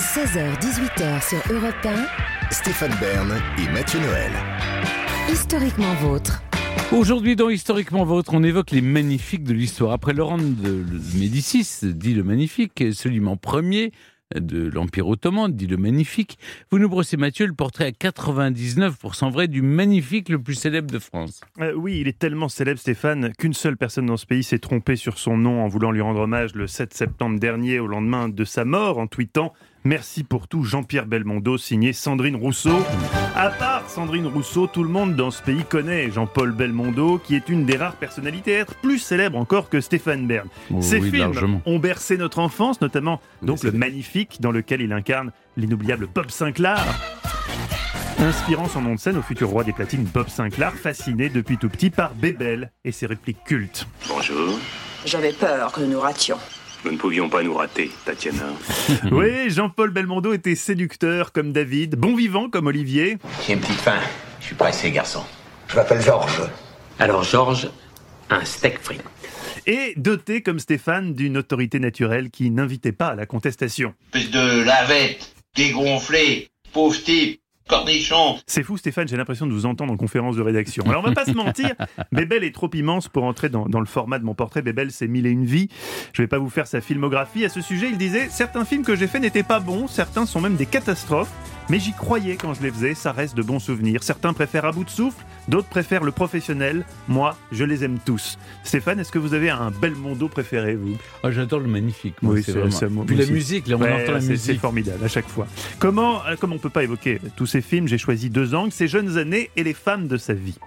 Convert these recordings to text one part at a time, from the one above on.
16h-18h sur Europe 1. Stéphane Bern et Mathieu Noël. Historiquement vôtre. Aujourd'hui, dans Historiquement Vôtre, on évoque les magnifiques de l'histoire. Après Laurent de Médicis, dit le magnifique, Soliman Ier de l'Empire ottoman, dit le magnifique, vous nous brossez, Mathieu, le portrait à 99% vrai du magnifique le plus célèbre de France. Euh, oui, il est tellement célèbre, Stéphane, qu'une seule personne dans ce pays s'est trompée sur son nom en voulant lui rendre hommage le 7 septembre dernier, au lendemain de sa mort, en tweetant Merci pour tout, Jean-Pierre Belmondo, signé Sandrine Rousseau. À part Sandrine Rousseau, tout le monde dans ce pays connaît Jean-Paul Belmondo, qui est une des rares personnalités à être plus célèbre encore que Stéphane Bern. Oh Ses oui, films largement. ont bercé notre enfance, notamment donc le Magnifique, dans lequel il incarne l'inoubliable Bob Sinclair. Inspirant son nom de scène au futur roi des platines Bob Sinclair, fasciné depuis tout petit par Bébel et ses répliques cultes. Bonjour. J'avais peur que nous nous rations. Nous ne pouvions pas nous rater, Tatiana. Oui, Jean-Paul Belmondo était séducteur comme David, bon vivant comme Olivier. J'ai une petite faim. Je suis pressé, garçon. Je m'appelle Georges. Alors, Georges, un steak frit. et doté comme Stéphane d'une autorité naturelle qui n'invitait pas à la contestation. Espèce de lavette, dégonflé, pauvre type, C'est fou Stéphane, j'ai l'impression de vous entendre en conférence de rédaction. Alors on va pas se mentir, Bébel est trop immense pour entrer dans, dans le format de mon portrait. Bébel, c'est mille et une vies. Je vais pas vous faire sa filmographie. À ce sujet, il disait certains films que j'ai faits n'étaient pas bons, certains sont même des catastrophes. Mais j'y croyais quand je les faisais, ça reste de bons souvenirs. Certains préfèrent à bout de souffle, d'autres préfèrent le professionnel. Moi, je les aime tous. Stéphane, est-ce que vous avez un Belmondo préféré, vous? Oh, J'adore le magnifique. moi, Oui, c'est vraiment- moi Puis la aussi. musique, là, on Ouais, entend la c'est- C'est musique. formidable à chaque fois. Comment, euh, comme on peut pas évoquer tous ces films, j'ai choisi deux angles, ses jeunes années et les femmes de sa vie.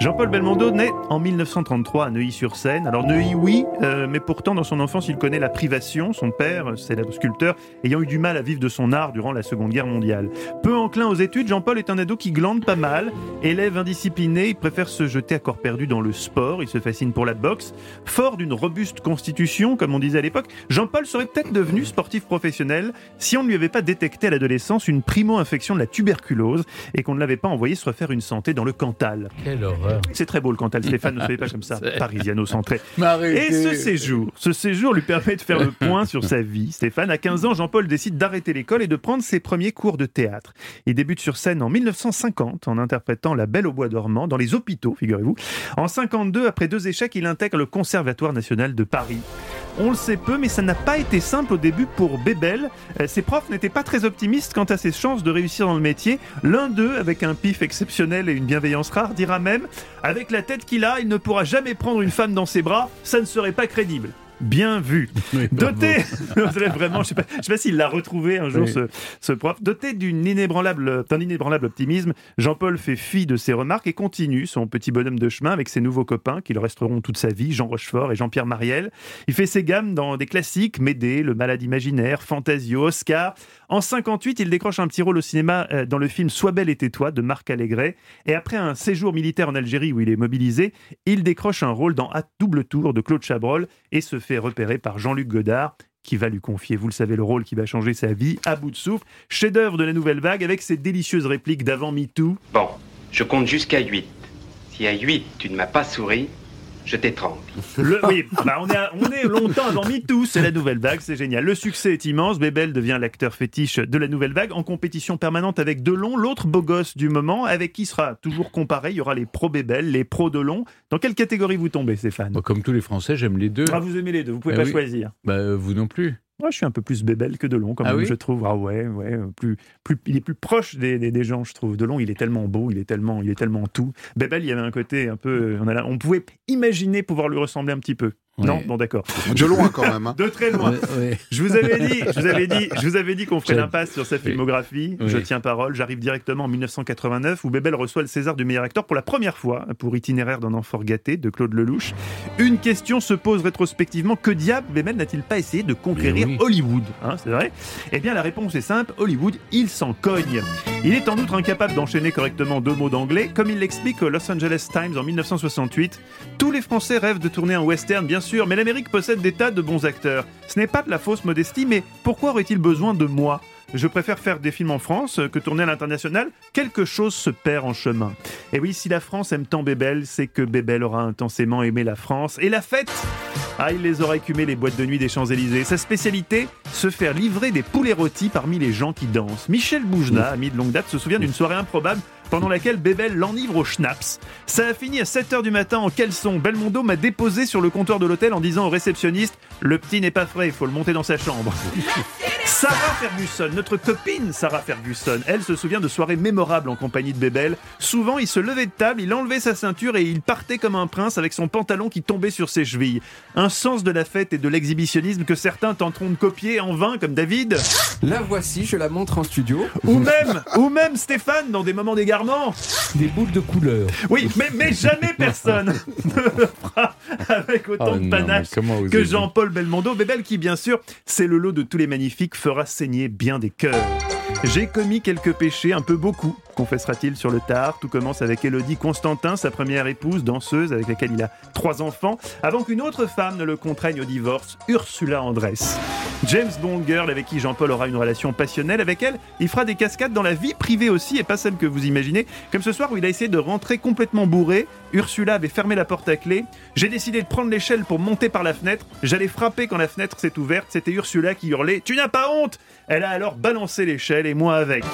Jean-Paul Belmondo naît en 1933 à Neuilly-sur-Seine. Alors Neuilly, oui, euh, mais pourtant dans son enfance, il connaît la privation. Son père, célèbre sculpteur, ayant eu du mal à vivre de son art durant la Seconde Guerre mondiale. Peu enclin aux études, Jean-Paul est un ado qui glande pas mal. Élève indiscipliné, il préfère se jeter à corps perdu dans le sport. Il se fascine pour la boxe. Fort d'une robuste constitution, comme on disait à l'époque, Jean-Paul serait peut-être devenu sportif professionnel si on ne lui avait pas détecté à l'adolescence une primo-infection de la tuberculose et qu'on ne l'avait pas envoyé se refaire une santé dans le Cantal. Quelle horreur. C'est très beau le Cantal, Stéphane, ne soyez pas comme ça, parisiano-centré. Et ce séjour, ce séjour lui permet de faire le point sur sa vie. Stéphane, à 15 ans, Jean-Paul décide d'arrêter l'école et de prendre ses premiers cours de théâtre. Il débute sur scène en 1950 en interprétant La Belle au bois dormant dans les hôpitaux, figurez-vous. En 52, après deux échecs, il intègre le Conservatoire national de Paris. On le sait peu, mais ça n'a pas été simple au début pour Bébel. Euh, Ses profs n'étaient pas très optimistes quant à ses chances de réussir dans le métier. L'un d'eux, avec un pif exceptionnel et une bienveillance rare, dira même Avec la tête qu'il a, il ne pourra jamais prendre une femme dans ses bras, ça ne serait pas crédible. Bien vu. Oui. Doté, vraiment, je sais je sais pas s'il l'a retrouvé un jour Oui. ce, ce prof. Doté d'une inébranlable, d'un inébranlable optimisme, Jean-Paul fait fi de ses remarques et continue son petit bonhomme de chemin avec ses nouveaux copains qui le resteront toute sa vie, Jean Rochefort et Jean-Pierre Mariel. Il fait ses gammes dans des classiques, Médée, Le Malade imaginaire, Fantasio, Oscar. En 58, il décroche un petit rôle au cinéma euh, dans le film Sois belle et tais-toi de Marc Allégret. Et après un séjour militaire en Algérie où il est mobilisé, il décroche un rôle dans À double tour de Claude Chabrol et se fait repérer par Jean-Luc Godard qui va lui confier, vous le savez, le rôle qui va changer sa vie à bout de souffle. Chef-d'œuvre de la nouvelle vague avec ses délicieuses répliques d'avant MeToo. Bon, je compte jusqu'à 8. Si à 8 tu ne m'as pas souri, je t'étrangle. Le, oui, bah on, est à- on est longtemps avant MeToo, c'est la nouvelle vague, c'est génial. Le succès est immense, Bébel devient l'acteur fétiche de la nouvelle vague, en compétition permanente avec Delon, l'autre beau gosse du moment, avec qui sera toujours comparé. Il y aura les pro-Bébel, les pro-Delon. Dans quelle catégorie vous tombez, Stéphane? Bon, comme tous les Français, j'aime les deux. ah, Vous aimez les deux, vous pouvez Ah pas oui. choisir. Bah, euh, vous non plus. Moi, je suis un peu plus Bébel que Delon, quand Ah même, oui je trouve. Ah ouais, ouais, plus, plus, il est plus proche des, des, des gens, je trouve. Delon, il est tellement beau, il est tellement, il est tellement tout. Bébel, il y avait un côté un peu, on, a, on pouvait imaginer pouvoir lui ressembler un petit peu. Non, bon, d'accord. De loin quand même. hein. De très loin. Je vous avais dit, je vous avais dit, je vous avais dit qu'on ferait l'impasse sur sa filmographie. Oui. Je tiens parole. J'arrive directement en 1989 où Bébel reçoit le César du meilleur acteur pour la première fois pour Itinéraire d'un enfant gâté de Claude Lelouch. Une question se pose rétrospectivement que diable Bébel n'a-t-il pas essayé de conquérir. Hollywood Hein, C'est vrai? Eh bien, la réponse est simple. Hollywood, il s'en cogne. Il est en outre incapable d'enchaîner correctement deux mots d'anglais, comme il l'explique au Los Angeles Times en 1968. Tous les Français rêvent de tourner un western, bien sûr, mais l'Amérique possède des tas de bons acteurs. Ce n'est pas de la fausse modestie, mais pourquoi aurait-il besoin de moi? Je préfère faire des films en France que tourner à l'international. Quelque chose se perd en chemin. Et oui, si la France aime tant Bébel, c'est que Bébel aura intensément aimé la France. Et la fête ah, il les aura écumés les boîtes de nuit des Champs-Élysées. Sa spécialité, se faire livrer des poulets rôtis parmi les gens qui dansent. Michel Boujna, ami de longue date, se souvient d'une soirée improbable pendant laquelle Bébel l'enivre au schnapps. Ça a fini à 7h du matin en caleçon. Belmondo m'a déposé sur le comptoir de l'hôtel en disant au réceptionniste Le petit n'est pas frais, il faut le monter dans sa chambre. Sarah Ferguson, notre copine Sarah Ferguson, elle se souvient de soirées mémorables en compagnie de Bébel. Souvent, il se levait de table, il enlevait sa ceinture et il partait comme un prince avec son pantalon qui tombait sur ses chevilles. Un sens de la fête et de l'exhibitionnisme que certains tenteront de copier en vain, comme David. La voici, je la montre en studio. Ou même, ou même Stéphane dans des moments d'égarement. Des boules de couleur. Oui, mais, mais jamais personne ne le fera avec autant Oh de panache que Jean-Paul Belmondo. Bébel qui, bien sûr, c'est le lot de tous les magnifiques, fera saigner bien des cœurs. J'ai commis quelques péchés, un peu beaucoup, confessera-t-il sur le tard. Tout commence avec Élodie Constantin, sa première épouse, danseuse, avec laquelle il a trois enfants, avant qu'une autre femme ne le contraigne au divorce, Ursula Andress. James Bond Girl, avec qui Jean-Paul aura une relation passionnelle, avec elle, il fera des cascades dans la vie privée aussi, et pas celle que vous imaginez, comme ce soir où il a essayé de rentrer complètement bourré. Ursula avait fermé la porte à clé. J'ai décidé de prendre l'échelle pour monter par la fenêtre. J'allais frapper quand la fenêtre s'est ouverte. C'était Ursula qui hurlait Tu n'as pas honte Elle a alors balancé l'échelle et moi avec.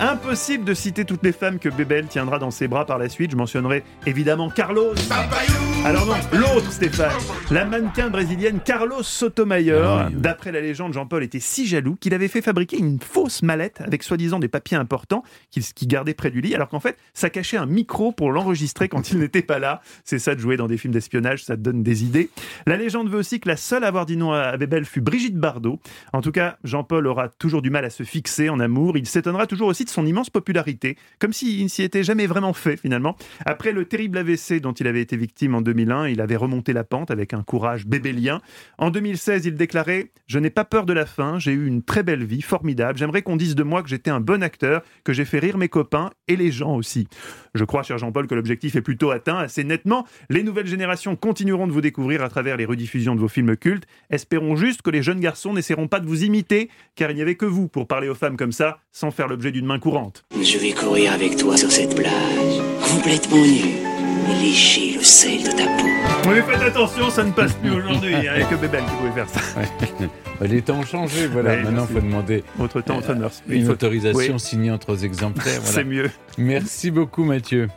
Impossible de citer toutes les femmes que Bébel tiendra dans ses bras par la suite. Je mentionnerai évidemment Carlos. Alors non, l'autre Stéphane, la mannequin brésilienne Carlos Sotomayor. Ah oui, oui. D'après la légende, Jean-Paul était si jaloux qu'il avait fait fabriquer une fausse mallette avec soi-disant des papiers importants qu'il gardait près du lit, alors qu'en fait, ça cachait un micro pour l'enregistrer quand il n'était pas là. C'est ça de jouer dans des films d'espionnage, ça te donne des idées. La légende veut aussi que la seule à avoir dit non à Bébel fut Brigitte Bardot. En tout cas, Jean-Paul aura toujours du mal à se fixer en amour. Il s'étonnera toujours aussi de son immense popularité, comme s'il ne s'y était jamais vraiment fait finalement. Après le terrible AVC dont il avait été victime en 2001, il avait remonté la pente avec un courage bébélien. En 2016, il déclarait Je n'ai pas peur de la fin, j'ai eu une très belle vie, formidable. J'aimerais qu'on dise de moi que j'étais un bon acteur, que j'ai fait rire mes copains et les gens aussi. Je crois, cher Jean-Paul, que l'objectif est plutôt atteint assez nettement. Les nouvelles générations continueront de vous découvrir à travers les rediffusions de vos films cultes. Espérons juste que les jeunes garçons n'essaieront pas de vous imiter, car il n'y avait que vous pour parler aux femmes comme ça, sans faire l'objet d'une main courante. Je vais courir avec toi sur cette plage, complètement nu, et sel de ta peau. Oui, faites attention, ça ne passe plus aujourd'hui. Il n'y a que Bébel qui pouvait faire ça. Les temps ont changé, voilà. Ouais, Maintenant, il faut demander Autre temps, mœurs. une autorisation Oui. signée en trois exemplaires. voilà. C'est mieux. Merci beaucoup, Mathieu.